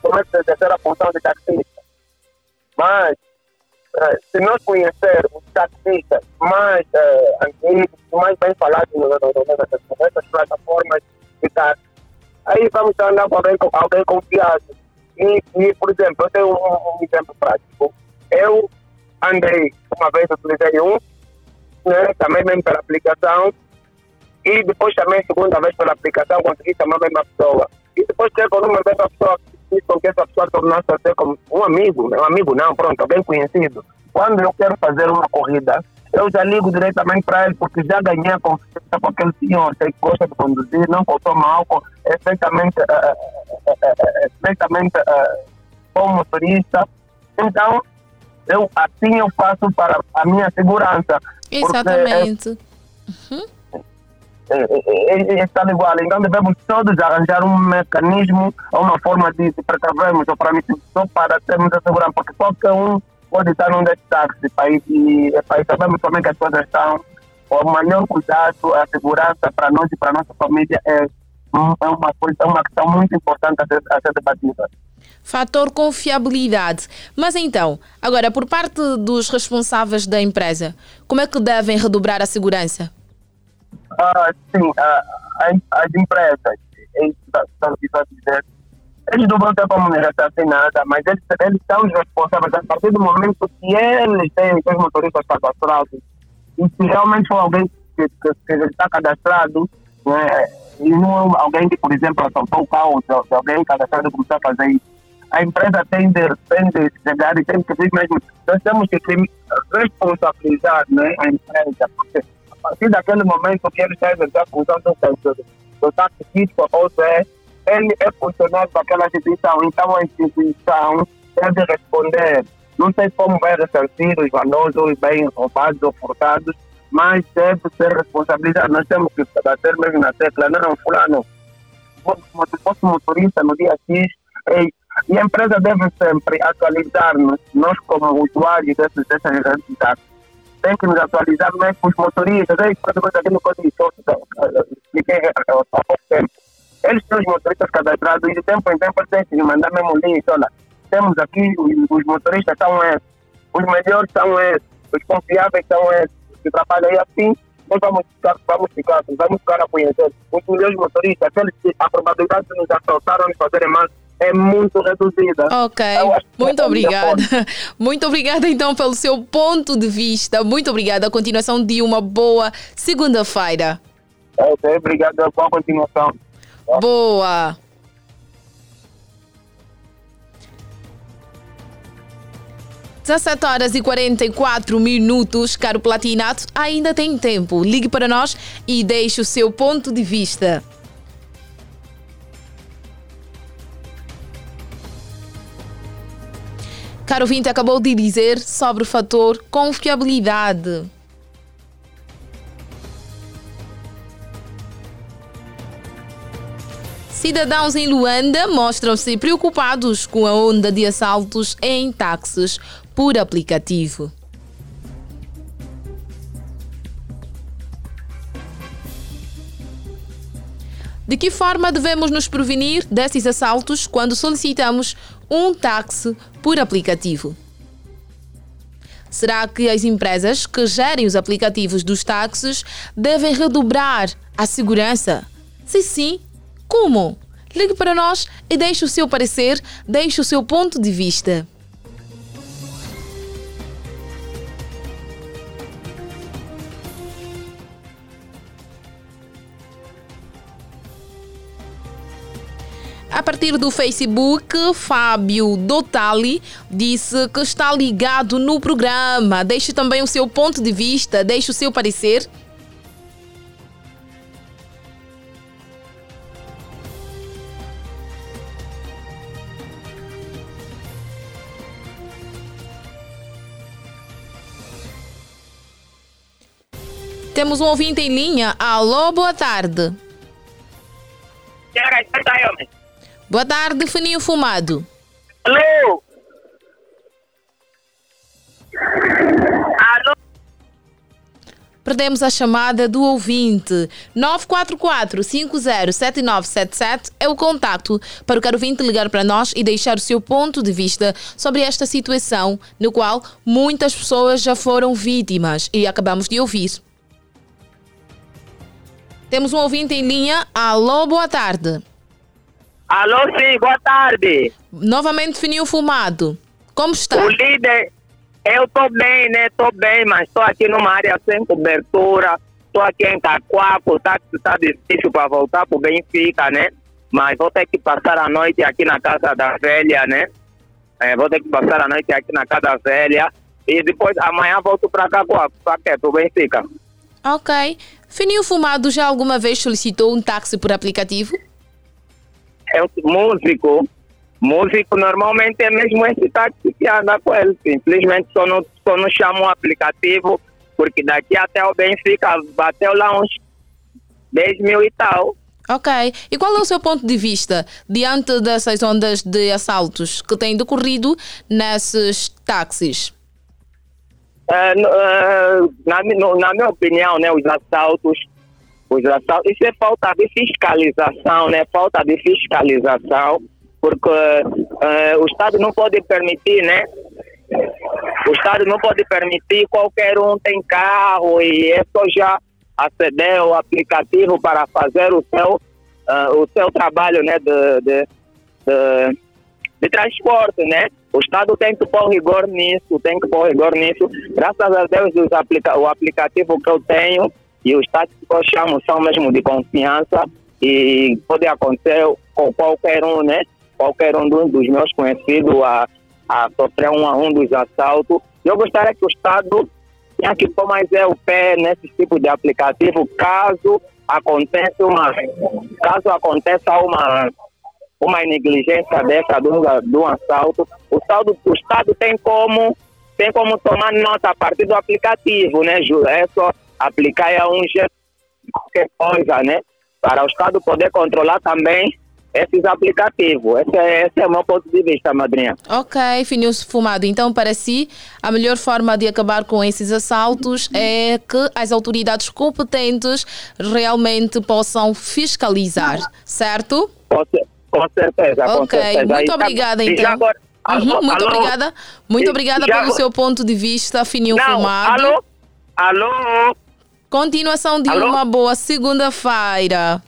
começa a exercer a função de taxista. Mas, eh, se nós conhecermos taxistas mais eh, antigos, mais bem falados nessas plataformas de táxi, aí vamos andar com alguém, alguém confiado. E, e, por exemplo, eu tenho um, um, exemplo prático. Eu andei, uma vez utilizei um, né, também mesmo pela aplicação, e depois também, segunda vez pela aplicação, consegui chamar a mesma pessoa. E depois chegou numa dessa pessoa, fiz com que essa pessoa tornasse a ser como um amigo, um amigo não, pronto, alguém conhecido. Quando eu quero fazer uma corrida, eu já ligo diretamente para ele, porque já ganhei a confiança com aquele senhor, que gosta de conduzir, não consome álcool, é perfeitamente, é, é, é, bom motorista. Então, eu, assim eu faço para a minha segurança. Exatamente. Uhum. Está igual, então devemos todos arranjar um mecanismo ou uma forma de, de precavermos ou para, só para termos a segurança, porque qualquer um pode estar num desses táxis país e, país sabemos também que as coisas estão o maior cuidado, a segurança para nós e para nossa família é, é uma coisa, é uma questão muito importante a ser, a ser debatida. Fator confiabilidade. Mas então, agora, por parte dos responsáveis da empresa, como é que devem redobrar a segurança? Ah, sim, ah, as empresas, estão a dizer, eles não vão ter como nos assassinada, mas eles, eles são os responsáveis a partir do momento que eles têm os motoristas cadastrados. E se realmente for alguém que, que, que está cadastrado, né, e não alguém que, por exemplo, assaltou o carro de, de alguém cadastrado que começou a fazer isso, a empresa tem de, tem de chegar e tem que ver mesmo. Nós temos que responsabilizar né, a empresa, porque a partir daquele momento que eles têm a função do, do, do taxista, ou seja, ele é funcionário daquela instituição, então a instituição deve responder. Não sei como vai ressarcir os valores, os bens roubados ou furtados, mas deve ser responsabilizado. Nós temos que bater mesmo na tecla, não, fulano, se fosse motorista no dia X, e a empresa deve sempre atualizar-nos, nós como usuários dessas, dessas entidades, tem que nos atualizar mesmo com os motoristas, ei, coisa aqui no tempo eles têm os motoristas cadastrados e de tempo em tempo têm que mandar mesmo link. Olha, temos aqui os, os motoristas são esses, os melhores são esses, os confiáveis são esses, que trabalham aí assim, nós vamos ficar, vamos ficar, vamos ficar a conhecer. Os melhores motoristas, aqueles que a probabilidade de nos assaltarem e fazerem mal é muito reduzida. Ok, muito é obrigada. Muito obrigada então pelo seu ponto de vista. Muito obrigada. A continuação de uma boa segunda-feira. Ok, obrigado. Boa continuação. Boa! Dezessete horas e 44 minutos, caro Platinato, ainda tem tempo. Ligue para nós e deixe o seu ponto de vista. Caro Vinte acabou de dizer sobre o fator confiabilidade. Cidadãos em Luanda mostram-se preocupados com a onda de assaltos em táxis por aplicativo. De que forma devemos nos prevenir desses assaltos quando solicitamos um táxi por aplicativo? Será que as empresas que gerem os aplicativos dos táxis devem redobrar a segurança? Se sim, como? Ligue para nós e deixe o seu parecer, deixe o seu ponto de vista. A partir do Facebook, Fábio Dotali disse que está ligado no programa. Deixe também o seu ponto de vista, deixe o seu parecer. Temos um ouvinte em linha. Alô, boa tarde. Boa tarde, Fininho Fumado. Alô? Alô? Perdemos a chamada do ouvinte. 944-507977 é o contato para o caro ouvinte ligar para nós e deixar o seu ponto de vista sobre esta situação, no qual muitas pessoas já foram vítimas e acabamos de ouvir. Temos um ouvinte em linha. Alô, boa tarde. Alô, sim, boa tarde. Novamente fininho fumado. Como está? O líder, eu estou bem, né? Estou bem, mas estou aqui numa área sem cobertura. Estou aqui em Taquapo, tá, tá difícil para voltar para o Benfica, né? Mas vou ter que passar a noite aqui na casa da velha, né? É, vou ter que passar a noite aqui na casa da velha. E depois, amanhã volto para cá? Para o Benfica. Ok. Fininho Fumado já alguma vez solicitou um táxi por aplicativo? É o músico. Músico normalmente é mesmo esse táxi que anda com ele. Simplesmente só não, só não chama um aplicativo, porque daqui até o Benfica bateu lá uns 10 mil e tal. Ok. E qual é o seu ponto de vista diante dessas ondas de assaltos que têm decorrido nesses táxis? Uh, uh, na, no, na, minha opinião, né, os assaltos, os assaltos, isso é falta de fiscalização, né, falta de fiscalização, porque uh, o Estado não pode permitir, né, o Estado não pode permitir qualquer um tem carro e é só já aceder ao aplicativo para fazer o seu, o seu trabalho, né, de, de, de, de transporte, né. O Estado tem que pôr rigor nisso, tem que pôr rigor nisso. Graças a Deus, os aplica o aplicativo que eu tenho e os táxis que eu chamo são mesmo de confiança e pode acontecer com qualquer um, né? Qualquer um dos meus conhecidos a, a sofrer um a um dos assaltos. Eu gostaria que o Estado tenha que pôr mais é o pé nesse tipo de aplicativo caso aconteça uma caso aconteça uma uma negligência dessa de de um assalto, o, saldo, o Estado tem como, tem como tomar nota a partir do aplicativo, né, Ju? É só aplicar a um gesto, qualquer coisa, né? Para o Estado poder controlar também esses aplicativos. Esse é, esse é o meu ponto de vista, madrinha. Ok, Finilson Fumado. Então, para si, a melhor forma de acabar com esses assaltos é que as autoridades competentes realmente possam fiscalizar, certo? Pode, com certeza, com okay. certeza. muito obrigada, então. Agora, uhum, muito alô, obrigada. Muito obrigada pelo agora, seu ponto de vista, não, fumado. Alô? Alô? Continuação de alô? uma boa segunda-feira.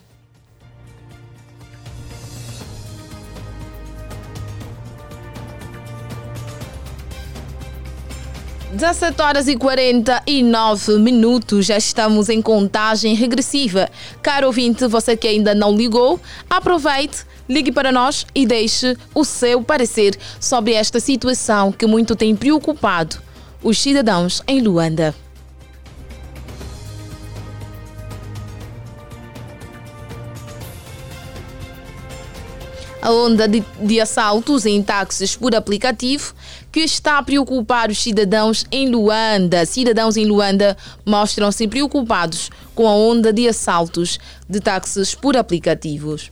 Dezessete horas e 49 minutos, já estamos em contagem regressiva. Caro ouvinte, você que ainda não ligou, aproveite Ligue para nós e deixe o seu parecer sobre esta situação que muito tem preocupado os cidadãos em Luanda. A onda de, de, assaltos em táxis por aplicativo que está a preocupar os cidadãos em Luanda. Cidadãos em Luanda mostram-se preocupados com a onda de assaltos de táxis por aplicativos.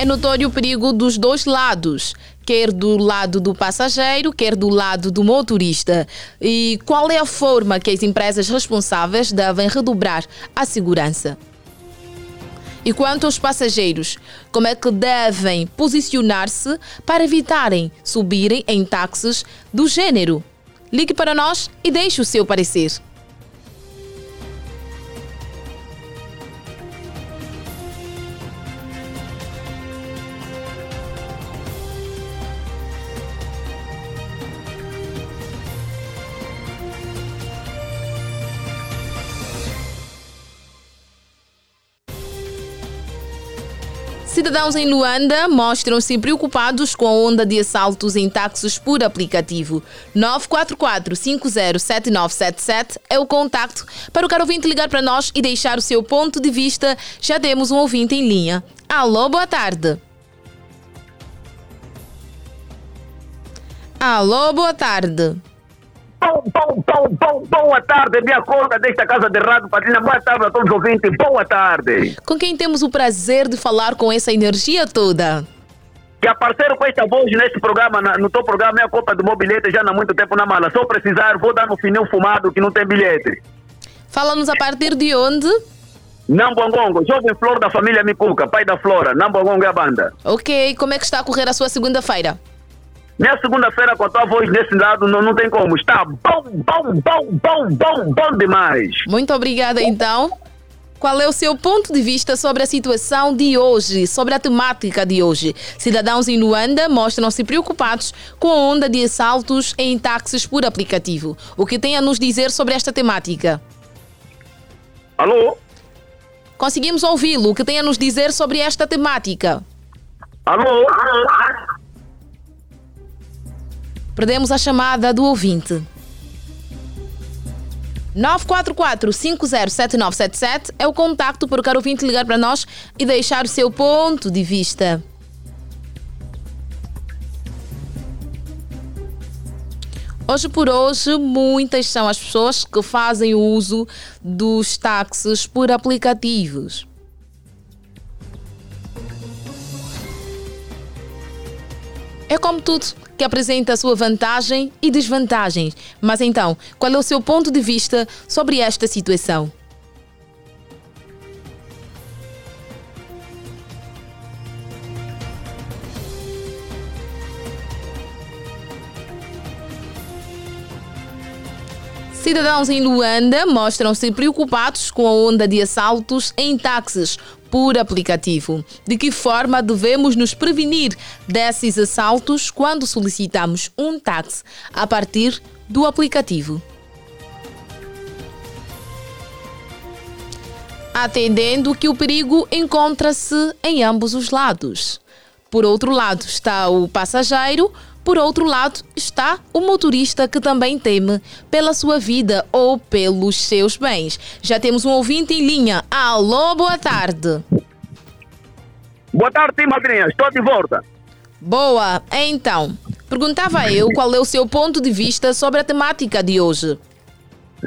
É notório o perigo dos dois lados, quer do lado do passageiro, quer do lado do motorista. E qual é a forma que as empresas responsáveis devem redobrar a segurança? E quanto aos passageiros, como é que devem posicionar-se para evitarem subirem em táxis do gênero? Ligue para nós e deixe o seu parecer. Cidadãos em Luanda mostram-se preocupados com a onda de assaltos em táxis por aplicativo. 944-507977 é o contacto para o caro ouvinte ligar para nós e deixar o seu ponto de vista. Já temos um ouvinte em linha. Alô, boa tarde. Alô, boa tarde. Bom, bom, bom, bom, boa tarde, minha conta desta casa de rádio, Patrina. Boa tarde a todos os ouvintes. Boa tarde. Com quem temos o prazer de falar com essa energia toda? Que apareceram com esta voz neste programa, no teu programa, é a Copa do Mobilete, já há muito tempo na mala. Só precisar, vou dar no fininho fumado que não tem bilhete. Fala-nos a partir de onde? Nambuangongo, jovem flor da família Micuca, pai da Flora. Nambuangongo é a banda. Ok, como é que está a correr a sua segunda-feira? Minha segunda-feira com a tua voz nesse lado não, não tem como. Está bom, bom, bom, bom, bom, bom demais. Muito obrigada então. Qual é o seu ponto de vista sobre a situação de hoje, sobre a temática de hoje? Cidadãos em Luanda mostram-se preocupados com a onda de assaltos em táxis por aplicativo. O que tem a nos dizer sobre esta temática? Alô? Conseguimos ouvi-lo. O que tem a nos dizer sobre esta temática? Alô? Perdemos a chamada do ouvinte. 944-507977 é o contacto para o caro ouvinte ligar para nós e deixar o seu ponto de vista. Hoje por hoje, muitas são as pessoas que fazem uso dos táxis por aplicativos. É como tudo que apresenta a sua vantagem e desvantagens. Mas então, qual é o seu ponto de vista sobre esta situação? Cidadãos em Luanda mostram-se preocupados com a onda de assaltos em táxis por aplicativo. De que forma devemos nos prevenir desses assaltos quando solicitamos um táxi a partir do aplicativo? Atendendo que o perigo encontra-se em ambos os lados. Por outro lado está o passageiro, por outro lado, está o motorista que também teme pela sua vida ou pelos seus bens. Já temos um ouvinte em linha. Alô, boa tarde. Boa tarde, madrinha. Estou de volta. Boa. Então, perguntava eu qual é o seu ponto de vista sobre a temática de hoje.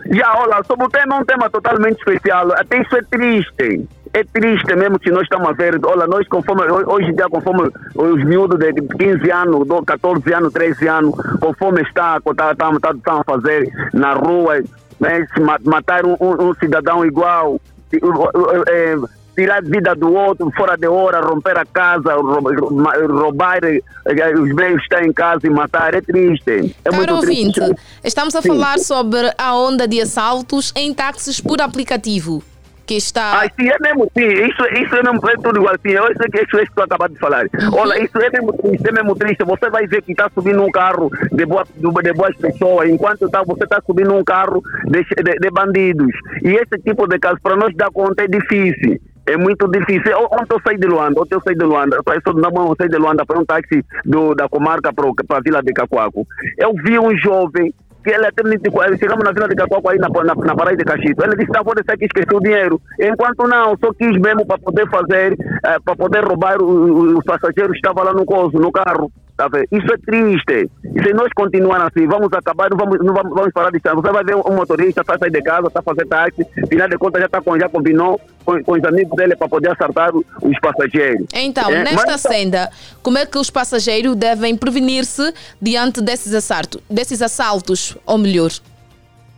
Já, olha, sobre o tema é um tema totalmente especial. Até isso é triste é triste mesmo que nós estamos a ver. Olha, nós conforme, hoje em dia, conforme os miúdos de 15 anos, 14 anos, 13 anos, conforme está, está, está, está, está a fazer na rua, né, matar um, um, cidadão igual, é, tirar a vida do outro fora de hora, romper a casa, roubar os bens que estão em casa e matar, é triste. É Caro muito ouvinte, triste. estamos a Sim. falar sobre a onda de assaltos em táxis por aplicativo que está. Ah, sim, é mesmo, sim. Isso, isso é mesmo, é tudo igual. Sim, eu sei que isso é que tu acabou de falar. Uhum. Olha, isso é mesmo triste, é mesmo triste. Você vai ver que está subindo um carro de, boa, de boas pessoas, enquanto tá, você está subindo um carro de, de, de bandidos. E esse tipo de caso, para nós dar conta, é difícil. É muito difícil. Ontem eu saí de Luanda, ontem eu saí de Luanda, eu na mão, eu saí de Luanda para um táxi do, da comarca para a vila de Cacoaco. Eu vi um jovem que disse, chegamos na vila de Cacoaco aí na, na, na Paraíba de Cachito. Ele disse, não, pode ser que esqueceu o dinheiro. Enquanto não, só quis mesmo para poder fazer, eh, para poder roubar os passageiros que estavam lá no coso, no carro. Tá? Isso é triste. E se nós continuarmos assim, vamos acabar, não vamos, não vamos, vamos parar de estar. Você vai ver um motorista, sai de casa, está fazendo táxi, final de contas já, tá com, já combinou com, com os amigos dele para poder acertar os passageiros. Então, É, nesta mas- senda, como é que os passageiros devem prevenir-se diante desses assaltos, desses assaltos, ou melhor?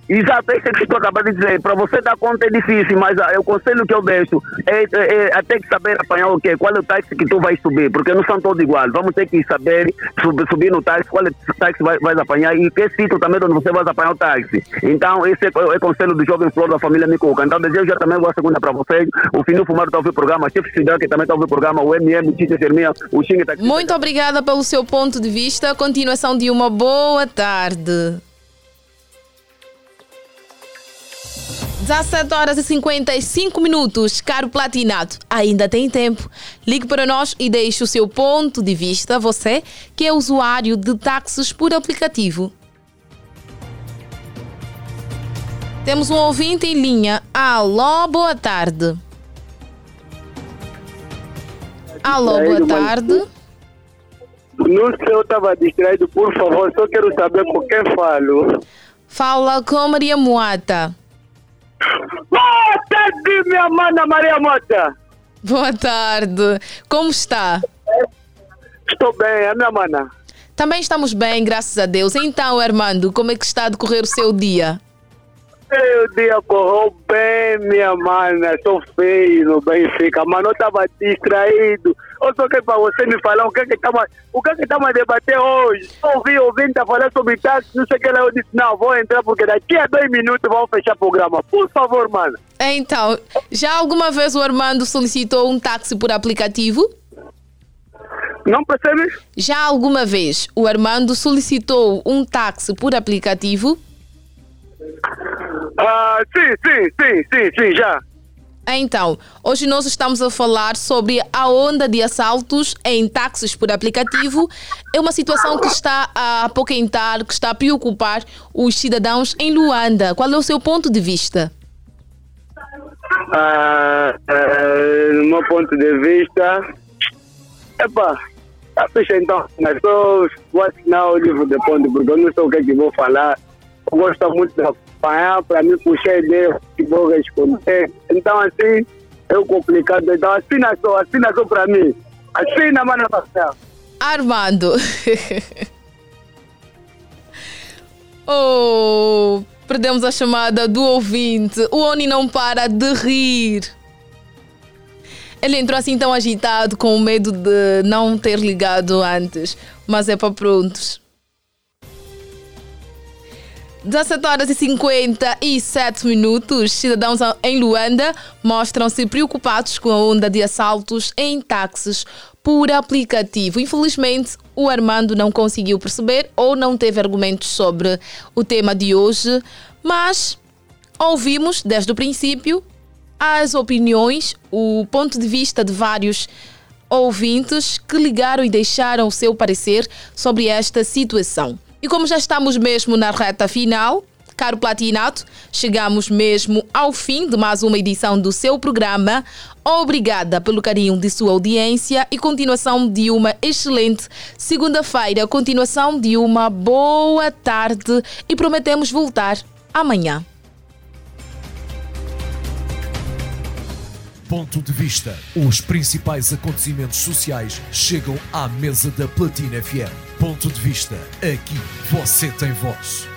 É isso que estou acabando de dizer. Para você dar conta é difícil, mas ah, o conselho que eu deixo é, é, é até que saber apanhar o quê? Qual é o táxi que tu vais subir, porque não são todos iguais. Vamos ter que saber sub- subir no táxi, qual é o táxi vai, vais apanhar e que sítio também onde você vai apanhar o táxi. Então, esse é, o- é o conselho do jovem flor da família Micuca. Então, desejo já também boa segunda para vocês. O Finu Fumaro está ouvir o programa, a Chefe Cidade que também está ouvir o programa, o MM, o Tite Serminha, o Xing está Muito obrigada pelo seu ponto de vista. Continuação de uma boa tarde. 17 horas e 55 minutos, caro platinado. Ainda tem tempo. Ligue para nós e deixe o seu ponto de vista, você que é usuário de táxis por aplicativo. Temos um ouvinte em linha. Alô, boa tarde. Alô, boa tarde. Não sei, eu estava distraído, por favor, só quero saber com quem falo. Fala com Maria Moata. Boa tarde, minha mana Maria Mota. Boa tarde. Como está? Estou bem, a minha mana. Também estamos bem, graças a Deus. Então, Armando, como é que está a decorrer o seu dia? Meu dia correu bem, minha mana. Estou feio no Benfica, mas não estava distraído. Eu só quero para você me falar o que é que estamos que é que estamos a debater hoje. Ouvi ouvinte a falar sobre táxi, não sei o que lá. Eu disse, não, vou entrar porque daqui a dois minutos vamos fechar o programa. Por favor, mano. Então, já alguma vez o Armando solicitou um táxi por aplicativo? Não percebe? Já alguma vez o Armando solicitou um táxi por aplicativo? Ah, sim, sim, sim, sim, sim, já. Então, hoje nós estamos a falar sobre a onda de assaltos em táxis por aplicativo. É uma situação que está a apoquentar, que está a preocupar os cidadãos em Luanda. Qual é o seu ponto de vista? Ah, ah, no meu ponto de vista, epa, tá ficha então, vou assinar o livro de ponto, porque eu não sei o que é que vou falar. Eu gosto muito de para me puxar ideia que vou responder. Então, assim, é complicado. Então, assina só, assina só para mim. Assina, mano, Marcelo. Armando. oh, perdemos a chamada do ouvinte. O Oni não para de rir. Ele entrou assim tão agitado, com medo de não ter ligado antes. Mas é para prontos. 17 horas e 57 minutos. Cidadãos em Luanda mostram-se preocupados com a onda de assaltos em táxis por aplicativo. Infelizmente, o Armando não conseguiu perceber ou não teve argumentos sobre o tema de hoje, mas ouvimos desde o princípio as opiniões, o ponto de vista de vários ouvintes que ligaram e deixaram o seu parecer sobre esta situação. E como já estamos mesmo na reta final, caro Platinato, chegamos mesmo ao fim de mais uma edição do seu programa. Obrigada pelo carinho de sua audiência e continuação de uma excelente segunda-feira, continuação de uma boa tarde e prometemos voltar amanhã. Ponto de vista. Os principais acontecimentos sociais chegam à mesa da Platina FM. Ponto de vista. Aqui você tem voz.